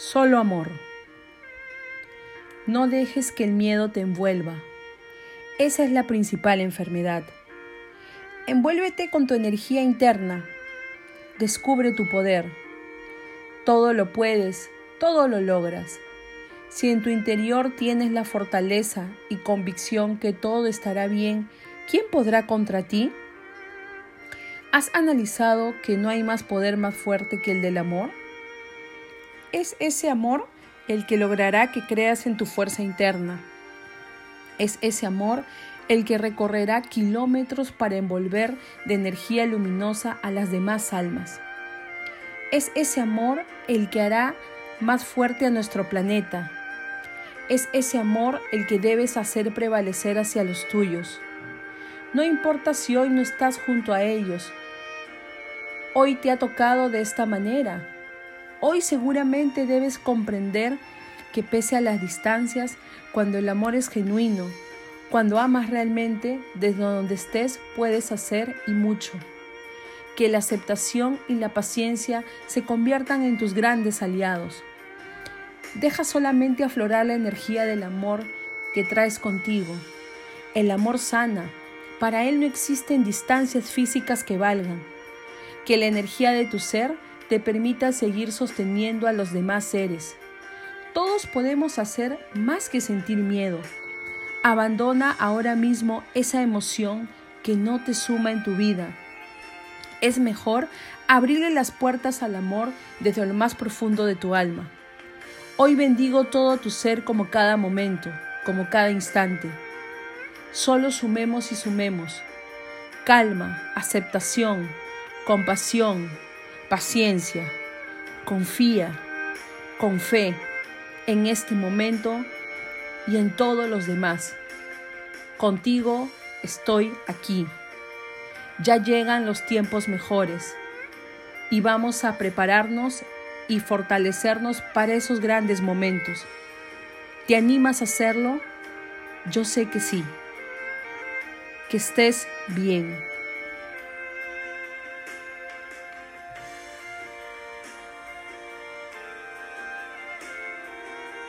Solo amor. No dejes que el miedo te envuelva. Esa es la principal enfermedad. Envuélvete con tu energía interna. Descubre tu poder. Todo lo puedes, todo lo logras. Si en tu interior tienes la fortaleza y convicción que todo estará bien, ¿quién podrá contra ti? ¿Has analizado que no hay más poder más fuerte que el del amor? Es ese amor el que logrará que creas en tu fuerza interna. Es ese amor el que recorrerá kilómetros para envolver de energía luminosa a las demás almas. Es ese amor el que hará más fuerte a nuestro planeta. Es ese amor el que debes hacer prevalecer hacia los tuyos. No importa si hoy no estás junto a ellos. Hoy te ha tocado de esta manera. Hoy seguramente debes comprender que pese a las distancias, cuando el amor es genuino, cuando amas realmente, desde donde estés puedes hacer y mucho. Que la aceptación y la paciencia se conviertan en tus grandes aliados. Deja solamente aflorar la energía del amor que traes contigo. El amor sana. Para él no existen distancias físicas que valgan. Que la energía de tu ser te permita seguir sosteniendo a los demás seres. Todos podemos hacer más que sentir miedo. Abandona ahora mismo esa emoción que no te suma en tu vida. Es mejor abrirle las puertas al amor desde lo más profundo de tu alma. Hoy bendigo todo tu ser como cada momento, como cada instante. Solo sumemos y sumemos. Calma, aceptación, compasión, paciencia, confía, con fe en este momento y en todos los demás. Contigo estoy aquí. Ya llegan los tiempos mejores y vamos a prepararnos y fortalecernos para esos grandes momentos. ¿Te animas a hacerlo? Yo sé que sí. Que estés bien.